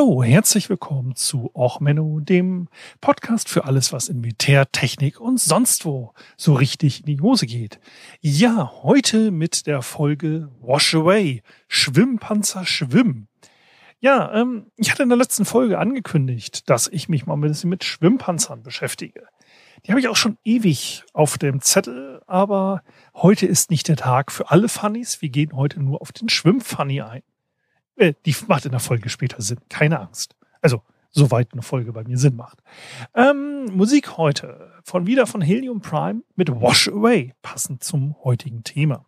Hallo, herzlich willkommen zu Och Menno, dem Podcast für alles, was in Militär, Technik und sonst wo so richtig in die Hose geht. Ja, heute mit der Folge Wash Away, Schwimmpanzer schwimmen. Ja, ähm, ich hatte in der letzten Folge angekündigt, dass ich mich mal ein bisschen mit Schwimmpanzern beschäftige. Die habe ich auch schon ewig auf dem Zettel, aber heute ist nicht der Tag für alle Funnies. Wir gehen heute nur auf den Schwimmfunny ein. Äh, die macht in der Folge später Sinn, keine Angst. Also, soweit eine Folge bei mir Sinn macht. Ähm, Musik heute von wieder von Helium Prime mit Wash Away, passend zum heutigen Thema.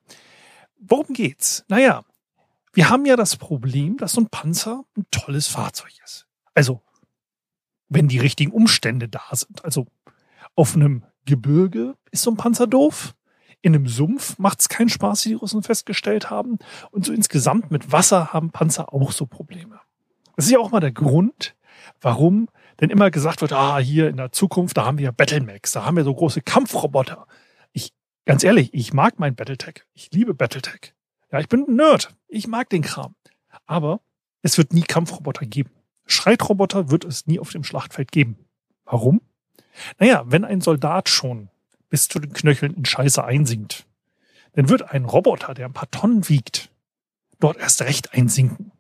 Worum geht's? Naja, wir haben ja das Problem, dass so ein Panzer ein tolles Fahrzeug ist. Also, wenn die richtigen Umstände da sind. Also, auf einem Gebirge ist so ein Panzer doof. In einem Sumpf macht es keinen Spaß, wie die Russen festgestellt haben. Und so insgesamt mit Wasser haben Panzer auch so Probleme. Das ist ja auch mal der Grund, warum denn immer gesagt wird, ah, hier in der Zukunft, da haben wir Battlemax, da haben wir so große Kampfroboter. Ich, ganz ehrlich, ich mag mein Battletech. Ich liebe Battletech. Ja, ich bin ein Nerd. Ich mag den Kram. Aber es wird nie Kampfroboter geben. Schreitroboter wird es nie auf dem Schlachtfeld geben. Warum? Naja, wenn ein Soldat schon bis zu den Knöcheln in Scheiße einsinkt, dann wird ein Roboter, der ein paar Tonnen wiegt, dort erst recht einsinken.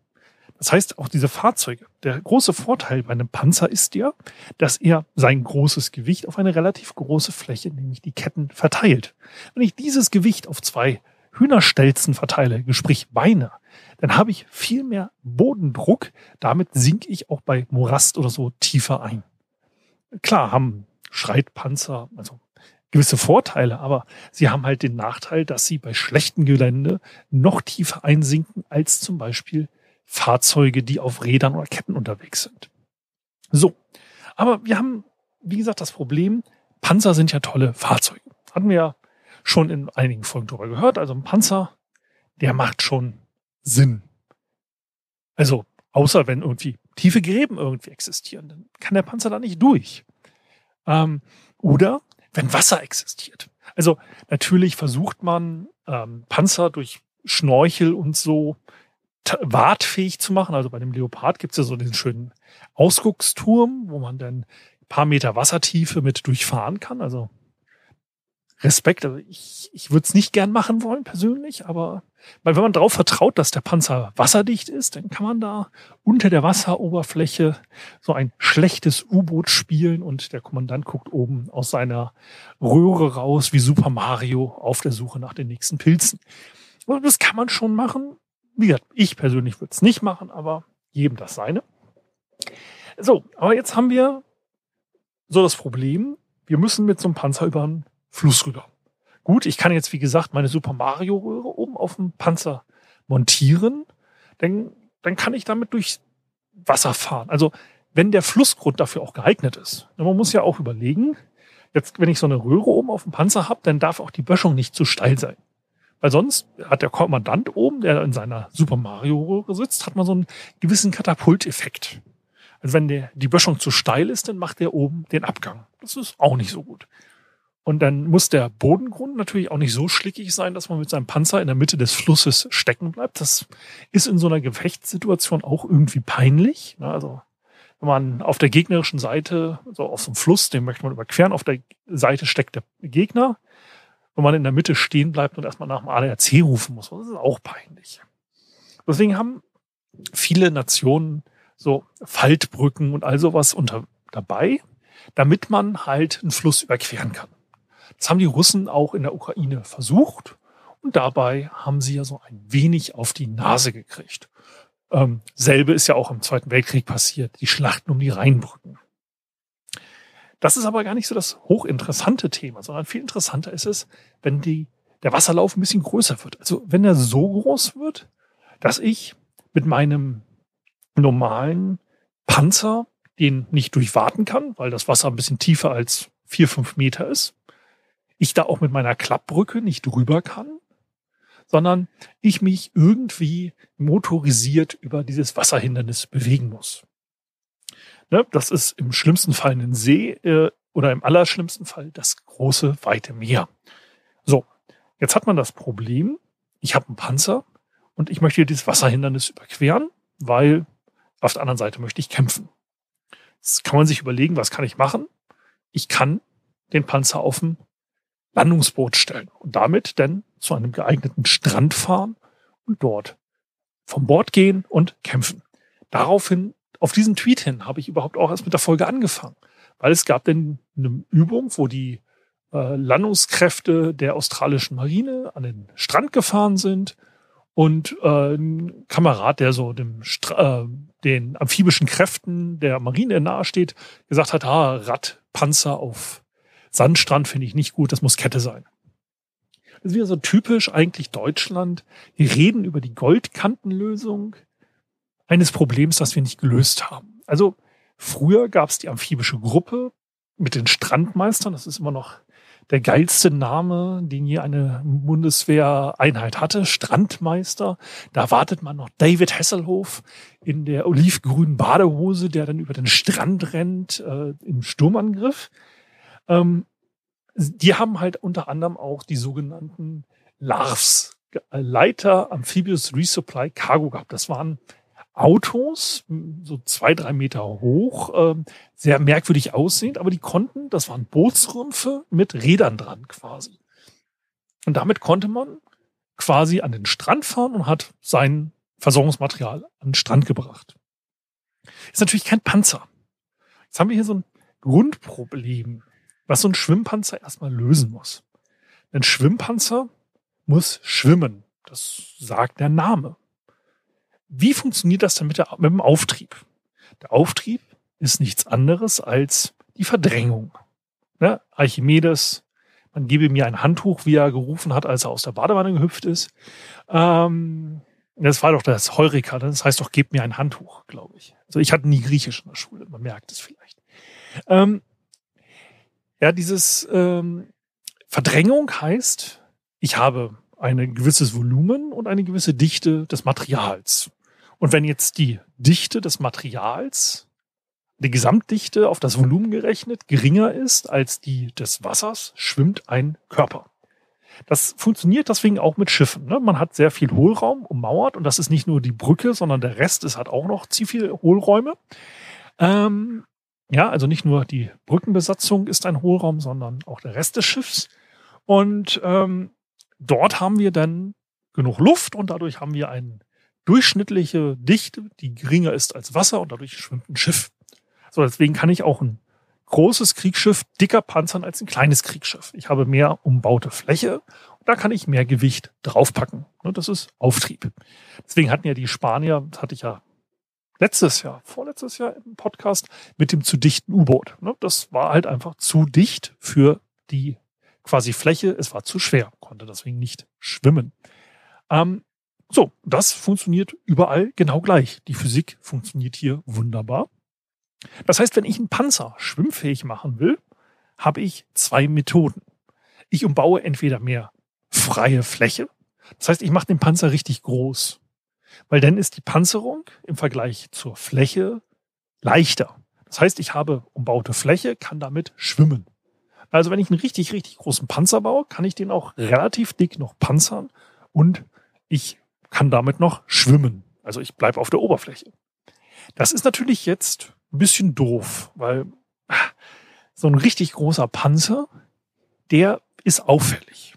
Das heißt, auch diese Fahrzeuge, der große Vorteil bei einem Panzer ist ja, dass er sein großes Gewicht auf eine relativ große Fläche, nämlich die Ketten, verteilt. Wenn ich dieses Gewicht auf zwei Hühnerstelzen verteile, sprich Beine, dann habe ich viel mehr Bodendruck. Damit sinke ich auch bei Morast oder so tiefer ein. Klar haben Schreitpanzer, also gewisse Vorteile, aber sie haben halt den Nachteil, dass sie bei schlechtem Gelände noch tiefer einsinken als zum Beispiel Fahrzeuge, die auf Rädern oder Ketten unterwegs sind. So. Aber wir haben, wie gesagt, das Problem, Panzer sind ja tolle Fahrzeuge. Hatten wir ja schon in einigen Folgen drüber gehört. Also ein Panzer, der macht schon Sinn. Also, außer wenn irgendwie tiefe Gräben irgendwie existieren, dann kann der Panzer da nicht durch. Ähm, oder wenn Wasser existiert. Also natürlich versucht man ähm, Panzer durch Schnorchel und so wartfähig zu machen. Also bei dem Leopard gibt es ja so den schönen Ausgucksturm, wo man dann ein paar Meter Wassertiefe mit durchfahren kann. Also Respekt. Also ich, ich würde es nicht gern machen wollen persönlich, aber weil wenn man darauf vertraut, dass der Panzer wasserdicht ist, dann kann man da unter der Wasseroberfläche so ein schlechtes U-Boot spielen und der Kommandant guckt oben aus seiner Röhre raus wie Super Mario auf der Suche nach den nächsten Pilzen. Und das kann man schon machen. Wie gesagt, ich persönlich würde es nicht machen, aber jedem das seine. So, aber jetzt haben wir so das Problem, wir müssen mit so einem Panzer über einen Fluss rüber. Gut, ich kann jetzt, wie gesagt, meine Super Mario Röhre oben auf dem Panzer montieren, dann, dann kann ich damit durch Wasser fahren. Also, wenn der Flussgrund dafür auch geeignet ist. Man muss ja auch überlegen, jetzt, wenn ich so eine Röhre oben auf dem Panzer habe, dann darf auch die Böschung nicht zu steil sein. Weil sonst hat der Kommandant oben, der in seiner Super Mario Röhre sitzt, hat man so einen gewissen Katapulteffekt. Also wenn der, die Böschung zu steil ist, dann macht der oben den Abgang. Das ist auch nicht so gut. Und dann muss der Bodengrund natürlich auch nicht so schlickig sein, dass man mit seinem Panzer in der Mitte des Flusses stecken bleibt. Das ist in so einer Gefechtssituation auch irgendwie peinlich. Also wenn man auf der gegnerischen Seite, so auf so einem Fluss, den möchte man überqueren, auf der Seite steckt der Gegner. Wenn man in der Mitte stehen bleibt und erstmal nach dem ADAC rufen muss, das ist auch peinlich. Deswegen haben viele Nationen so Faltbrücken und all sowas unter, dabei, damit man halt einen Fluss überqueren kann. Das haben die Russen auch in der Ukraine versucht und dabei haben sie ja so ein wenig auf die Nase gekriegt. Ähm, selbe ist ja auch im Zweiten Weltkrieg passiert, die Schlachten um die Rheinbrücken. Das ist aber gar nicht so das hochinteressante Thema, sondern viel interessanter ist es, wenn die, der Wasserlauf ein bisschen größer wird. Also wenn er so groß wird, dass ich mit meinem normalen Panzer den nicht durchwarten kann, weil das Wasser ein bisschen tiefer als vier, fünf Meter ist, ich da auch mit meiner Klappbrücke nicht drüber kann, sondern ich mich irgendwie motorisiert über dieses Wasserhindernis bewegen muss. Ne, das ist im schlimmsten Fall ein See äh, oder im allerschlimmsten Fall das große, weite Meer. So, jetzt hat man das Problem, ich habe einen Panzer und ich möchte dieses Wasserhindernis überqueren, weil auf der anderen Seite möchte ich kämpfen. Jetzt kann man sich überlegen, was kann ich machen? Ich kann den Panzer auf dem Landungsboot stellen und damit dann zu einem geeigneten Strand fahren und dort vom Bord gehen und kämpfen. Daraufhin, auf diesen Tweet hin, habe ich überhaupt auch erst mit der Folge angefangen, weil es gab dann eine Übung, wo die äh, Landungskräfte der australischen Marine an den Strand gefahren sind und äh, ein Kamerad, der so dem Stra äh, den amphibischen Kräften der Marine nahesteht, gesagt hat, ah, Radpanzer auf Sandstrand finde ich nicht gut, das muss Kette sein. Das ist wieder so typisch eigentlich Deutschland. Wir reden über die Goldkantenlösung eines Problems, das wir nicht gelöst haben. Also früher gab es die amphibische Gruppe mit den Strandmeistern. Das ist immer noch der geilste Name, den je eine Bundeswehreinheit hatte, Strandmeister. Da wartet man noch David Hasselhoff in der olivgrünen Badehose, der dann über den Strand rennt äh, im Sturmangriff. Ähm, die haben halt unter anderem auch die sogenannten LARVs, äh, Leiter Amphibious Resupply Cargo gehabt. Das waren Autos, so zwei, drei Meter hoch, äh, sehr merkwürdig aussehend, aber die konnten, das waren Bootsrümpfe mit Rädern dran quasi. Und damit konnte man quasi an den Strand fahren und hat sein Versorgungsmaterial an den Strand gebracht. Ist natürlich kein Panzer. Jetzt haben wir hier so ein Grundproblem was so ein Schwimmpanzer erstmal lösen muss. Ein Schwimmpanzer muss schwimmen. Das sagt der Name. Wie funktioniert das denn mit, der, mit dem Auftrieb? Der Auftrieb ist nichts anderes als die Verdrängung. Ne? Archimedes, man gebe mir ein Handtuch, wie er gerufen hat, als er aus der Badewanne gehüpft ist. Ähm, das war doch das Heureka, ne? das heißt doch, gebt mir ein Handtuch, glaube ich. Also ich hatte nie Griechisch in der Schule, man merkt es vielleicht. Ähm, ja, dieses ähm, Verdrängung heißt, ich habe ein gewisses Volumen und eine gewisse Dichte des Materials. Und wenn jetzt die Dichte des Materials, die Gesamtdichte auf das Volumen gerechnet, geringer ist als die des Wassers, schwimmt ein Körper. Das funktioniert deswegen auch mit Schiffen. Ne? Man hat sehr viel Hohlraum ummauert und das ist nicht nur die Brücke, sondern der Rest ist hat auch noch ziemlich viele Hohlräume. Ähm, ja, also nicht nur die Brückenbesatzung ist ein Hohlraum, sondern auch der Rest des Schiffs. Und ähm, dort haben wir dann genug Luft und dadurch haben wir eine durchschnittliche Dichte, die geringer ist als Wasser und dadurch schwimmt ein Schiff. So, deswegen kann ich auch ein großes Kriegsschiff dicker panzern als ein kleines Kriegsschiff. Ich habe mehr umbaute Fläche und da kann ich mehr Gewicht draufpacken. Das ist Auftrieb. Deswegen hatten ja die Spanier, das hatte ich ja letztes Jahr, vorletztes Jahr im Podcast mit dem zu dichten U-Boot. Ne? Das war halt einfach zu dicht für die quasi Fläche. Es war zu schwer, konnte deswegen nicht schwimmen. Ähm, so, das funktioniert überall genau gleich. Die Physik funktioniert hier wunderbar. Das heißt, wenn ich einen Panzer schwimmfähig machen will, habe ich zwei Methoden. Ich umbaue entweder mehr freie Fläche. Das heißt, ich mache den Panzer richtig groß. Weil dann ist die Panzerung im Vergleich zur Fläche leichter. Das heißt, ich habe umbaute Fläche, kann damit schwimmen. Also wenn ich einen richtig, richtig großen Panzer baue, kann ich den auch relativ dick noch panzern und ich kann damit noch schwimmen. Also ich bleibe auf der Oberfläche. Das ist natürlich jetzt ein bisschen doof, weil so ein richtig großer Panzer, der ist auffällig.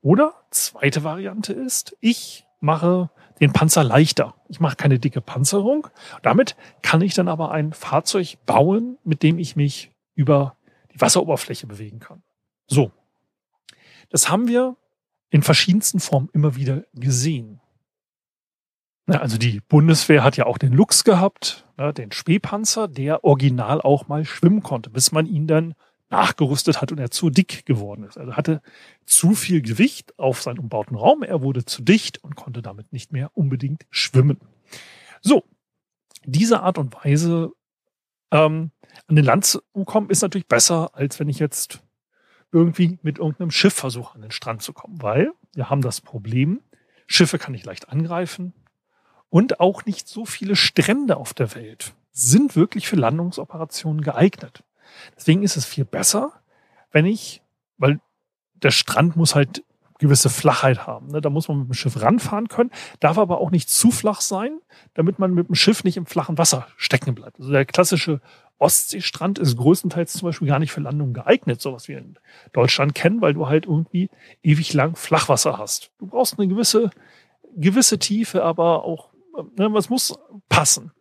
Oder zweite Variante ist, ich mache den Panzer leichter. Ich mache keine dicke Panzerung. Damit kann ich dann aber ein Fahrzeug bauen, mit dem ich mich über die Wasseroberfläche bewegen kann. So. Das haben wir in verschiedensten Formen immer wieder gesehen. Also die Bundeswehr hat ja auch den Lux gehabt, ne, den Spähpanzer, der original auch mal schwimmen konnte, bis man ihn dann nachgerüstet hat und er zu dick geworden ist. Also hatte zu viel Gewicht auf seinen umbauten Raum, er wurde zu dicht und konnte damit nicht mehr unbedingt schwimmen. So, diese Art und Weise ähm, an den Land zu kommen, ist natürlich besser, als wenn ich jetzt irgendwie mit irgendeinem Schiff versuche, an den Strand zu kommen, weil wir haben das Problem, Schiffe kann ich leicht angreifen und auch nicht so viele Strände auf der Welt sind wirklich für Landungsoperationen geeignet. Deswegen ist es viel besser, wenn ich, weil der Strand muss halt gewisse Flachheit haben. Ne? Da muss man mit dem Schiff ranfahren können, darf aber auch nicht zu flach sein, damit man mit dem Schiff nicht im flachen Wasser stecken bleibt. Also der klassische Ostseestrand ist größtenteils zum Beispiel gar nicht für Landungen geeignet, so was wir in Deutschland kennen, weil du halt irgendwie ewig lang Flachwasser hast. Du brauchst eine gewisse, gewisse Tiefe, aber auch, ne, was muss passen.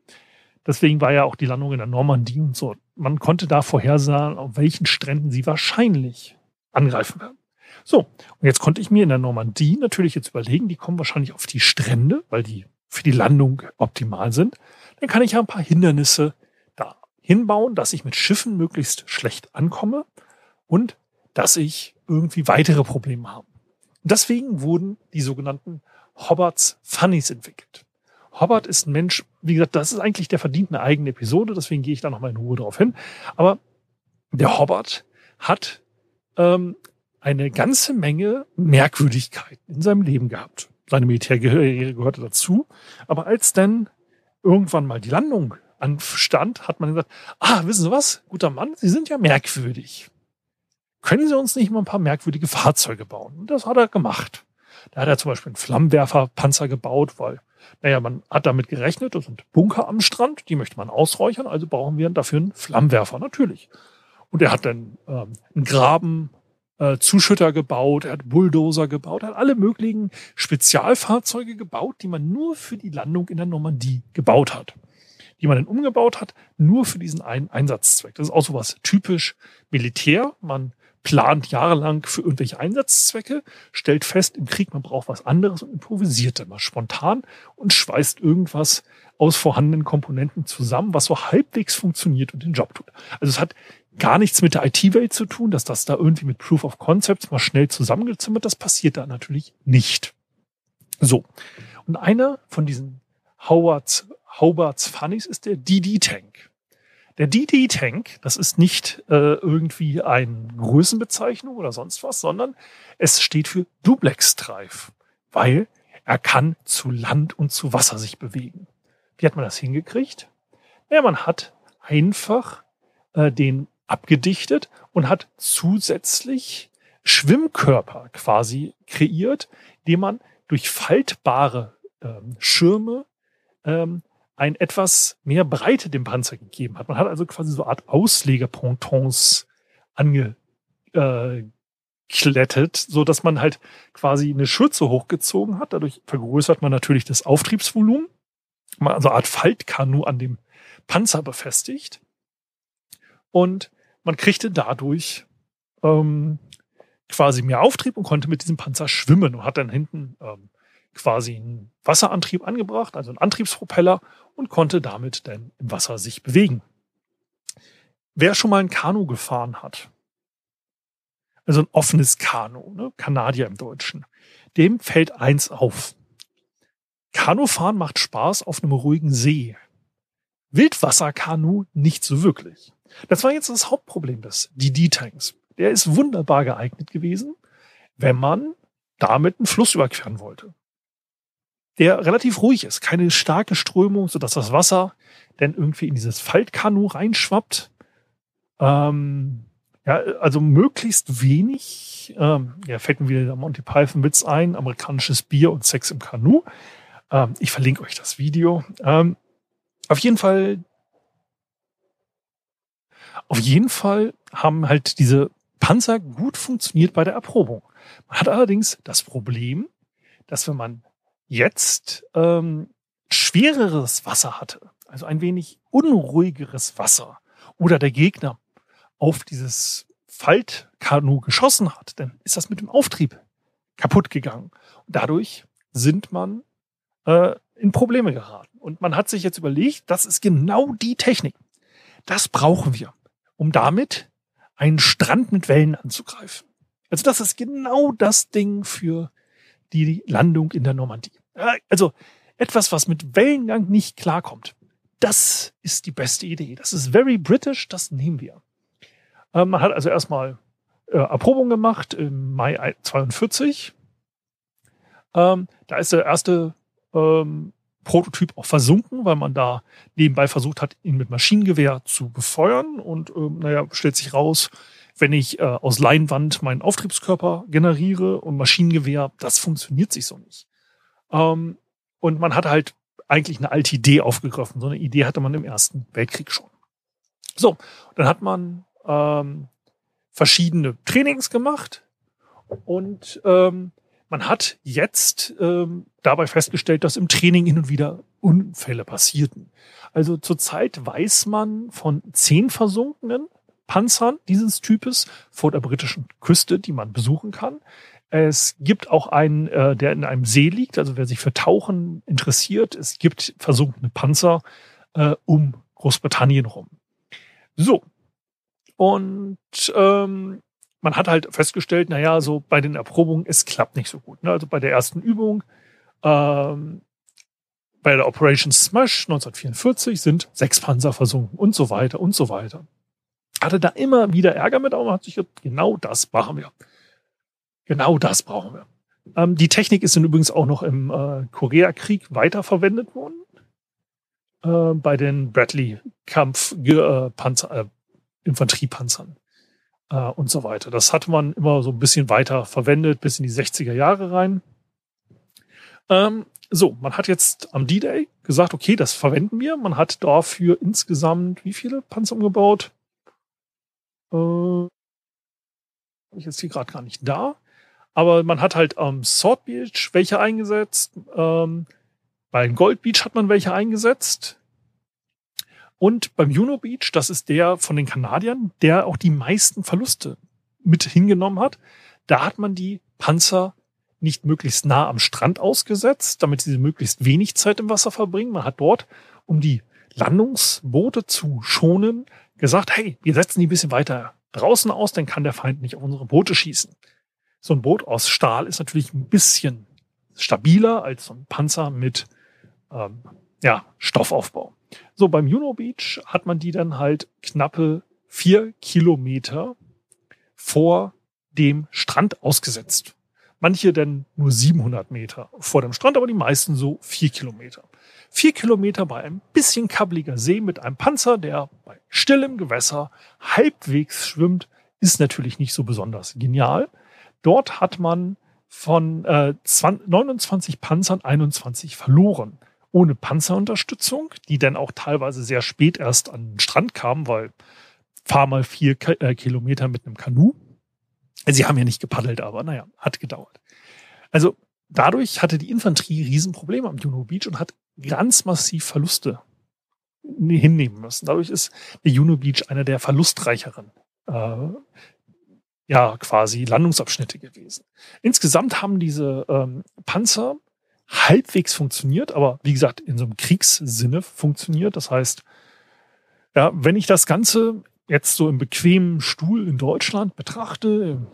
Deswegen war ja auch die Landung in der Normandie und so. Man konnte da vorhersagen, auf welchen Stränden sie wahrscheinlich angreifen werden. So, und jetzt konnte ich mir in der Normandie natürlich jetzt überlegen, die kommen wahrscheinlich auf die Strände, weil die für die Landung optimal sind. Dann kann ich ja ein paar Hindernisse da hinbauen, dass ich mit Schiffen möglichst schlecht ankomme und dass ich irgendwie weitere Probleme habe. Deswegen wurden die sogenannten Hobbarts Funnies entwickelt. Hobbart ist ein Mensch, wie gesagt, das ist eigentlich der verdient eine eigene Episode, deswegen gehe ich da nochmal in Ruhe drauf hin. Aber der Hobbart hat ähm, eine ganze Menge Merkwürdigkeiten in seinem Leben gehabt. Seine Militärkarriere gehörte dazu. Aber als dann irgendwann mal die Landung anstand, hat man gesagt, ah, wissen Sie was, guter Mann, Sie sind ja merkwürdig. Können Sie uns nicht mal ein paar merkwürdige Fahrzeuge bauen? Und das hat er gemacht. Da hat er zum Beispiel einen Flammenwerferpanzer gebaut, weil, naja, man hat damit gerechnet, das sind Bunker am Strand, die möchte man ausräuchern, also brauchen wir dafür einen Flammenwerfer, natürlich. Und er hat dann ähm, einen Graben äh, Zuschütter gebaut, er hat Bulldozer gebaut, er hat alle möglichen Spezialfahrzeuge gebaut, die man nur für die Landung in der Normandie gebaut hat. Die man dann umgebaut hat, nur für diesen einen Einsatzzweck. Das ist auch sowas typisch Militär. Man plant jahrelang für irgendwelche Einsatzzwecke, stellt fest, im Krieg man braucht was anderes und improvisiert dann mal spontan und schweißt irgendwas aus vorhandenen Komponenten zusammen, was so halbwegs funktioniert und den Job tut. Also es hat gar nichts mit der IT-Welt zu tun, dass das da irgendwie mit Proof of Concepts mal schnell zusammengezimmert, das passiert da natürlich nicht. So. Und einer von diesen Howards, Howards Funnies ist der DD-Tank. Der DD-Tank, das ist nicht äh, irgendwie eine Größenbezeichnung oder sonst was, sondern es steht für Duplex Drive, weil er kann zu Land und zu Wasser sich bewegen. Wie hat man das hingekriegt? Ja, man hat einfach äh, den abgedichtet und hat zusätzlich Schwimmkörper quasi kreiert, die man durch faltbare ähm, Schirme ähm, ein etwas mehr Breite dem Panzer gegeben hat. Man hat also quasi so eine Art Auslegerpontons angeklettet, so dass man halt quasi eine Schürze hochgezogen hat. Dadurch vergrößert man natürlich das Auftriebsvolumen. Man also eine Art Faltkanu an dem Panzer befestigt. Und man kriegte dadurch ähm, quasi mehr Auftrieb und konnte mit diesem Panzer schwimmen und hat dann hinten ähm, quasi einen Wasserantrieb angebracht, also einen Antriebspropeller und konnte damit dann im Wasser sich bewegen. Wer schon mal ein Kanu gefahren hat, also ein offenes Kanu, ne, Kanadier im Deutschen, dem fällt eins auf. Kanufahren macht Spaß auf einem ruhigen See. Wildwasserkanu nicht so wirklich. Das war jetzt das Hauptproblem des DD-Tanks. Der ist wunderbar geeignet gewesen, wenn man damit einen Fluss überqueren wollte. Der relativ ruhig ist, keine starke Strömung, sodass das Wasser dann irgendwie in dieses Faltkanu reinschwappt. Ähm, ja, also möglichst wenig, ähm, ja, fällt mir wieder der Monty Python Witz ein, amerikanisches Bier und Sex im Kanu. Ähm, ich verlinke euch das Video. Ähm, auf jeden Fall auf jeden Fall haben halt diese Panzer gut funktioniert bei der Erprobung. Man hat allerdings das Problem, dass wenn man jetzt ähm, schwereres Wasser hatte, also ein wenig unruhigeres Wasser, oder der Gegner auf dieses Faltkanu geschossen hat, dann ist das mit dem Auftrieb kaputt gegangen. Und dadurch sind man äh, in Probleme geraten. Und man hat sich jetzt überlegt, das ist genau die Technik. Das brauchen wir um damit einen Strand mit Wellen anzugreifen. Also das ist genau das Ding für die Landung in der Normandie. Also etwas, was mit Wellengang nicht klarkommt. Das ist die beste Idee. Das ist very British, das nehmen wir. Ähm, man hat also erstmal äh, Erprobung gemacht im Mai 42 Ähm, da ist der erste ähm, Prototyp auch versunken, weil man da nebenbei versucht hat, ihn mit Maschinengewehr zu befeuern. Und naja, stellt sich raus, wenn ich äh, aus Leinwand meinen Auftriebskörper generiere und Maschinengewehr, das funktioniert sich so nicht. Ähm, und man hat halt eigentlich eine alte Idee aufgegriffen. So eine Idee hatte man im Ersten Weltkrieg schon. So, dann hat man ähm, verschiedene Trainings gemacht und ähm, man hat jetzt ähm, dabei festgestellt, dass im Training hin und wieder Unfälle passierten. Also zurzeit weiß man von zehn versunkenen Panzern dieses Types vor der britischen Küste, die man besuchen kann. Es gibt auch einen, äh, der in einem See liegt, also wer sich für Tauchen interessiert. Es gibt versunkene Panzer äh, um Großbritannien rum. So. Und ähm, man hat halt festgestellt, naja, so bei den Erprobungen, es klappt nicht so gut. Ne? Also bei der ersten Übung, ähm, bei der Operation Smash 1944 sind sechs Panzer versunken und so weiter und so weiter. Hatte da immer wieder Ärger mit, aber man hat sich gedacht, genau das machen wir. Genau das brauchen wir. Ähm, die Technik ist dann übrigens auch noch im äh, Koreakrieg weiterverwendet worden. Äh, bei den Bradley Kampfpanzer, äh, Infanteriepanzern äh, und so weiter. Das hat man immer so ein bisschen weiter verwendet, bis in die 60er Jahre rein. Ähm, so, man hat jetzt am D-Day gesagt, okay, das verwenden wir. Man hat dafür insgesamt wie viele Panzer umgebaut? Äh, ich jetzt hier gerade gar nicht da. Aber man hat halt am ähm, Sword Beach welche eingesetzt. Ähm, bei Gold Beach hat man welche eingesetzt. Und beim Juno Beach, das ist der von den Kanadiern, der auch die meisten Verluste mit hingenommen hat. Da hat man die Panzer nicht möglichst nah am Strand ausgesetzt, damit sie möglichst wenig Zeit im Wasser verbringen. Man hat dort, um die Landungsboote zu schonen, gesagt, hey, wir setzen die ein bisschen weiter draußen aus, dann kann der Feind nicht auf unsere Boote schießen. So ein Boot aus Stahl ist natürlich ein bisschen stabiler als so ein Panzer mit ähm, ja, Stoffaufbau. So, beim Juno Beach hat man die dann halt knappe vier Kilometer vor dem Strand ausgesetzt. Manche dann nur 700 Meter vor dem Strand, aber die meisten so vier Kilometer. Vier Kilometer bei einem bisschen kabbeliger See mit einem Panzer, der bei stillem Gewässer halbwegs schwimmt, ist natürlich nicht so besonders genial. Dort hat man von äh, 20, 29 Panzern 21 verloren ohne Panzerunterstützung, die dann auch teilweise sehr spät erst an den Strand kamen, weil fahr mal vier äh, Kilometer mit einem Kanu. Sie haben ja nicht gepaddelt, aber naja, hat gedauert. Also dadurch hatte die Infanterie Riesenprobleme am Juno Beach und hat ganz massiv Verluste hinnehmen müssen. Dadurch ist der Juno Beach einer der verlustreicheren äh, ja quasi Landungsabschnitte gewesen. Insgesamt haben diese ähm, Panzer halbwegs funktioniert, aber wie gesagt, in so einem Kriegssinne funktioniert. Das heißt, ja, wenn ich das Ganze jetzt so im bequemen Stuhl in Deutschland betrachte,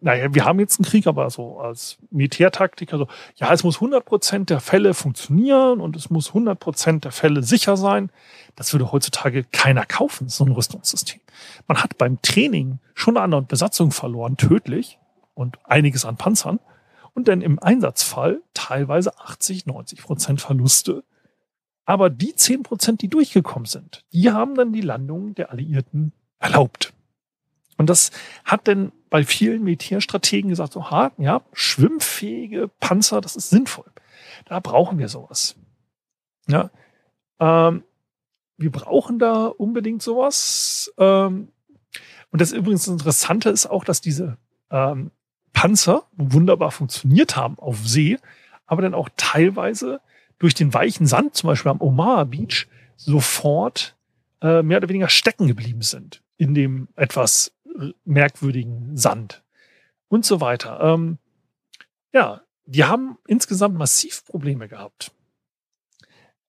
naja, wir haben jetzt einen Krieg, aber so als Militärtaktik, also ja, es muss 100 Prozent der Fälle funktionieren und es muss 100 Prozent der Fälle sicher sein. Das würde heutzutage keiner kaufen, so ein Rüstungssystem. Man hat beim Training schon eine Besatzung verloren, tödlich und einiges an Panzern und dann im Einsatzfall teilweise 80, 90 Prozent Verluste. Aber die 10 Prozent, die durchgekommen sind, die haben dann die Landung der Alliierten erlaubt. Und das hat denn bei vielen Militärstrategen gesagt, so, ha, ja, schwimmfähige Panzer, das ist sinnvoll. Da brauchen wir sowas. Ja, ähm, wir brauchen da unbedingt sowas. Ähm, und das übrigens Interessante ist auch, dass diese ähm, Panzer wunderbar funktioniert haben auf See, aber dann auch teilweise durch den weichen Sand, zum Beispiel am Omaha Beach, sofort äh, mehr oder weniger stecken geblieben sind in dem etwas merkwürdigen Sand und so weiter. Ähm, ja, die haben insgesamt massiv Probleme gehabt.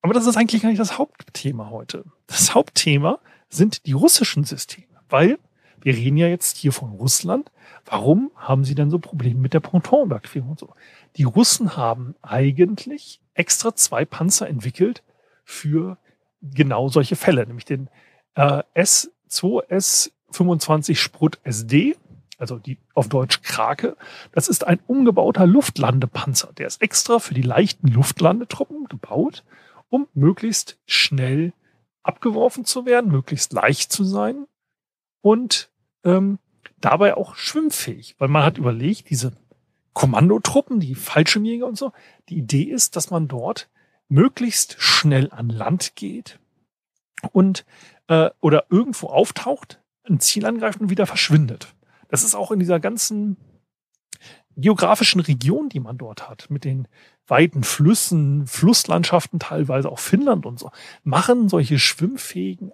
Aber das ist eigentlich gar nicht das Hauptthema heute. Das Hauptthema sind die russischen Systeme, weil wir reden ja jetzt hier von Russland. Warum haben sie denn so Probleme mit der Pontonüberquerung und so? Die Russen haben eigentlich extra zwei Panzer entwickelt für genau solche Fälle, nämlich den äh, S2S25 Sprut SD also die auf Deutsch Krake, das ist ein umgebauter Luftlandepanzer. Der ist extra für die leichten Luftlandetruppen gebaut, um möglichst schnell abgeworfen zu werden, möglichst leicht zu sein und ähm, dabei auch schwimmfähig, weil man hat überlegt, diese Kommandotruppen, die Fallschirmjäger und so, die Idee ist, dass man dort möglichst schnell an Land geht und äh, oder irgendwo auftaucht, ein Ziel angreift und wieder verschwindet. Das ist auch in dieser ganzen geografischen Region, die man dort hat, mit den weiten Flüssen, Flusslandschaften, teilweise auch Finnland und so, machen solche schwimmfähigen,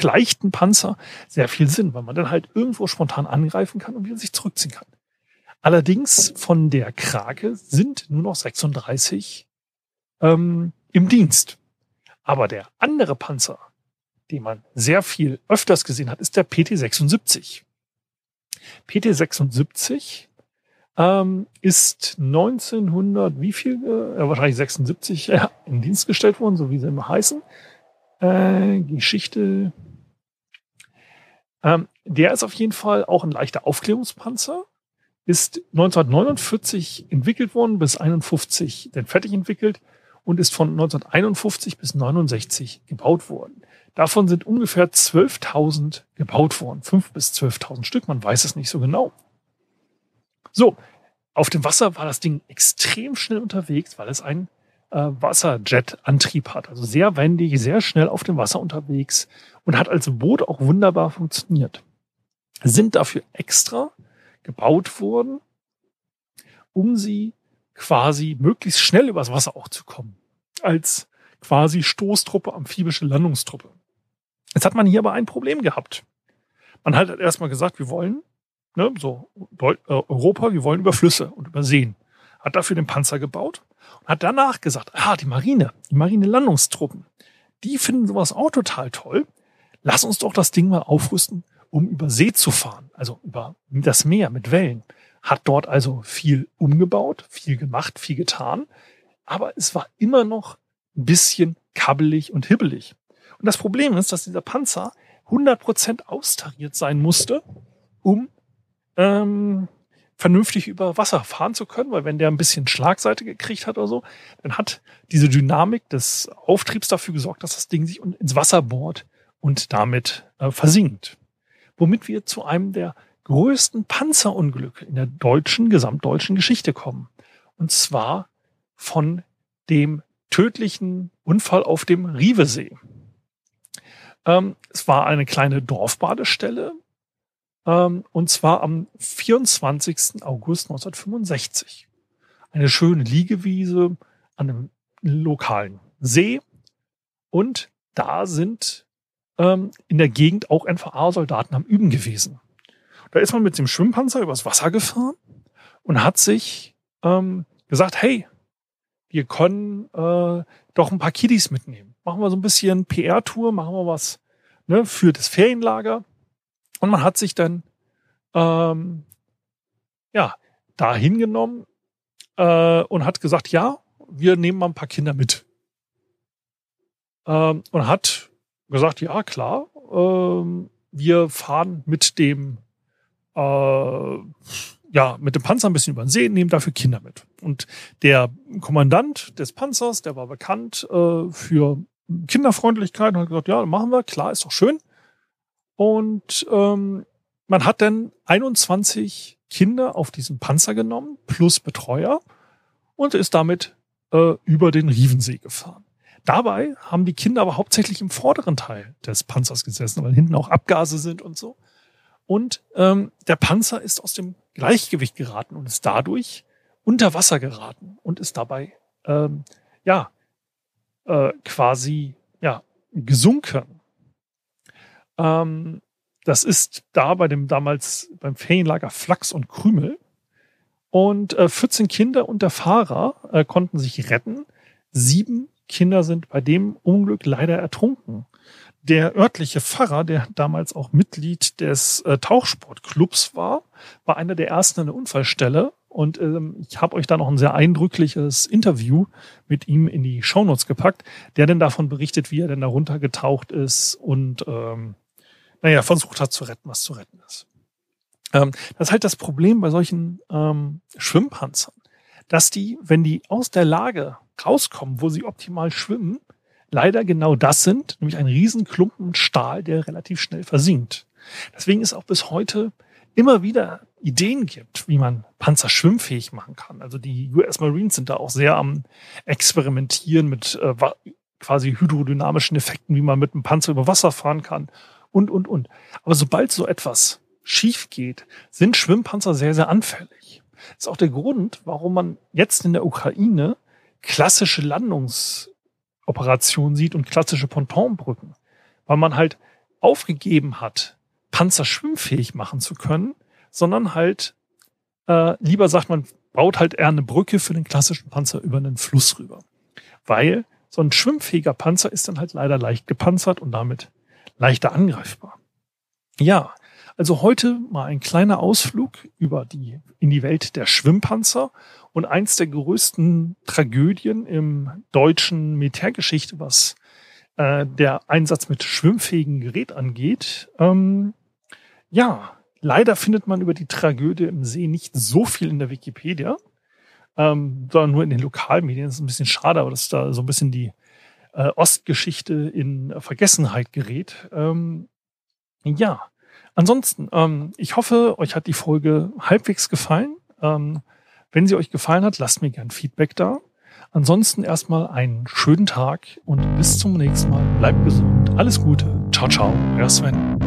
leichten Panzer sehr viel Sinn, weil man dann halt irgendwo spontan angreifen kann und wieder sich zurückziehen kann. Allerdings von der Krake sind nur noch 36 ähm, im Dienst. Aber der andere Panzer, den man sehr viel öfters gesehen hat, ist der PT-76. PT-76 ähm, ist 1900, wie viel, äh, wahrscheinlich 76, ja, in Dienst gestellt worden, so wie sie immer heißen. Äh, Geschichte. Ähm, der ist auf jeden Fall auch ein leichter Aufklärungspanzer. Ist 1949 entwickelt worden, bis 51 dann fertig entwickelt und ist von 1951 bis 69 gebaut worden. Davon sind ungefähr 12.000 gebaut worden. 5.000 bis 12.000 Stück, man weiß es nicht so genau. So, auf dem Wasser war das Ding extrem schnell unterwegs, weil es einen äh, Wasserjet-Antrieb hat. Also sehr wendig, sehr schnell auf dem Wasser unterwegs und hat als Boot auch wunderbar funktioniert. Sind dafür extra gebaut worden, um sie quasi möglichst schnell übers Wasser auch zu kommen. Als quasi Stoßtruppe, amphibische Landungstruppe. Jetzt hat man hier aber ein Problem gehabt. Man hat erstmal gesagt, wir wollen, ne, so äh, Europa, wir wollen über Flüsse und über Seen. Hat dafür den Panzer gebaut und hat danach gesagt, ah, die Marine, die Marine-Landungstruppen, die finden sowas auch total toll. Lass uns doch das Ding mal aufrüsten, um über See zu fahren, also über das Meer mit Wellen. Hat dort also viel umgebaut, viel gemacht, viel getan, aber es war immer noch ein bisschen kabbelig und hibbelig. Und das Problem ist, dass dieser Panzer 100% austariert sein musste, um ähm, vernünftig über Wasser fahren zu können, weil wenn der ein bisschen Schlagseite gekriegt hat oder so, dann hat diese Dynamik des Auftriebs dafür gesorgt, dass das Ding sich ins Wasser bohrt und damit äh, versinkt. Womit wir zu einem der größten Panzerunglücke in der deutschen, gesamtdeutschen Geschichte kommen. Und zwar von dem tödlichen Unfall auf dem Rivesee. Ähm, es war eine kleine Dorfbadestelle. Ähm, und zwar am 24. August 1965. Eine schöne Liegewiese an einem lokalen See. Und da sind ähm, in der Gegend auch NVA-Soldaten am Üben gewesen. Da ist man mit dem Schwimmpanzer übers Wasser gefahren und hat sich ähm, gesagt, hey, wir können äh, doch ein paar Kiddies mitnehmen. Machen wir so ein bisschen PR-Tour, machen wir was ne, für das Ferienlager. Und man hat sich dann ähm, ja da hingenommen äh, und hat gesagt, ja, wir nehmen mal ein paar Kinder mit. Ähm, und hat gesagt, ja, klar, ähm, wir fahren mit dem äh, ja, mit dem Panzer ein bisschen über den See, nehmen dafür Kinder mit. Und der Kommandant des Panzers, der war bekannt äh, für Kinderfreundlichkeit und hat gesagt, ja, machen wir, klar, ist doch schön. Und ähm, man hat dann 21 Kinder auf diesem Panzer genommen, plus Betreuer, und ist damit äh, über den Rievensee gefahren. Dabei haben die Kinder aber hauptsächlich im vorderen Teil des Panzers gesessen, weil hinten auch Abgase sind und so. Und ähm, der Panzer ist aus dem Gleichgewicht geraten und ist dadurch unter Wasser geraten und ist dabei ähm, ja äh, quasi ja gesunken. Ähm, das ist da bei dem damals beim Ferienlager Flachs und Krümel. Und äh, 14 Kinder und der Fahrer äh, konnten sich retten. Sieben Kinder sind bei dem Unglück leider ertrunken der örtliche Pfarrer, der damals auch Mitglied des äh, Tauchsportclubs war, war einer der ersten an der Unfallstelle. Und ähm, ich habe euch da noch ein sehr eindrückliches Interview mit ihm in die Shownotes gepackt, der denn davon berichtet, wie er denn da runtergetaucht ist und ähm, naja, versucht hat zu retten, was zu retten ist. Ähm, das ist halt das Problem bei solchen ähm, Schwimmpanzern, dass die, wenn die aus der Lage rauskommen, wo sie optimal schwimmen, leider genau das sind, nämlich ein Riesenklumpen Stahl, der relativ schnell versinkt. Deswegen ist auch bis heute immer wieder Ideen gibt, wie man Panzer schwimmfähig machen kann. Also die US Marines sind da auch sehr am Experimentieren mit äh, quasi hydrodynamischen Effekten, wie man mit einem Panzer über Wasser fahren kann und, und, und. Aber sobald so etwas schief geht, sind Schwimmpanzer sehr, sehr anfällig. Das ist auch der Grund, warum man jetzt in der Ukraine klassische Landungsoperationen sieht und klassische Pontonbrücken. Weil man halt aufgegeben hat, Panzer schwimmfähig machen zu können, sondern halt äh, lieber sagt man, baut halt eher eine Brücke für den klassischen Panzer über einen Fluss rüber. Weil so ein schwimmfähiger Panzer ist dann halt leider leicht gepanzert und damit leichter angreifbar. Ja, also heute mal ein kleiner Ausflug über die, in die Welt der Schwimmpanzer und eins der größten Tragödien im deutschen Militärgeschichte, was äh, der Einsatz mit schwimmfähigen Gerät angeht. Ähm, ja, leider findet man über die Tragödie im See nicht so viel in der Wikipedia, ähm, sondern nur in den Lokalmedien. Das ist ein bisschen schade, aber dass da so ein bisschen die äh, Ostgeschichte in Vergessenheit gerät. Ähm, ja, ansonsten, ähm, ich hoffe, euch hat die Folge halbwegs gefallen. Ähm, wenn sie euch gefallen hat, lasst mir gern Feedback da. Ansonsten erstmal einen schönen Tag und bis zum nächsten Mal. Bleibt gesund. Alles Gute. Ciao, ciao. Euer Sven.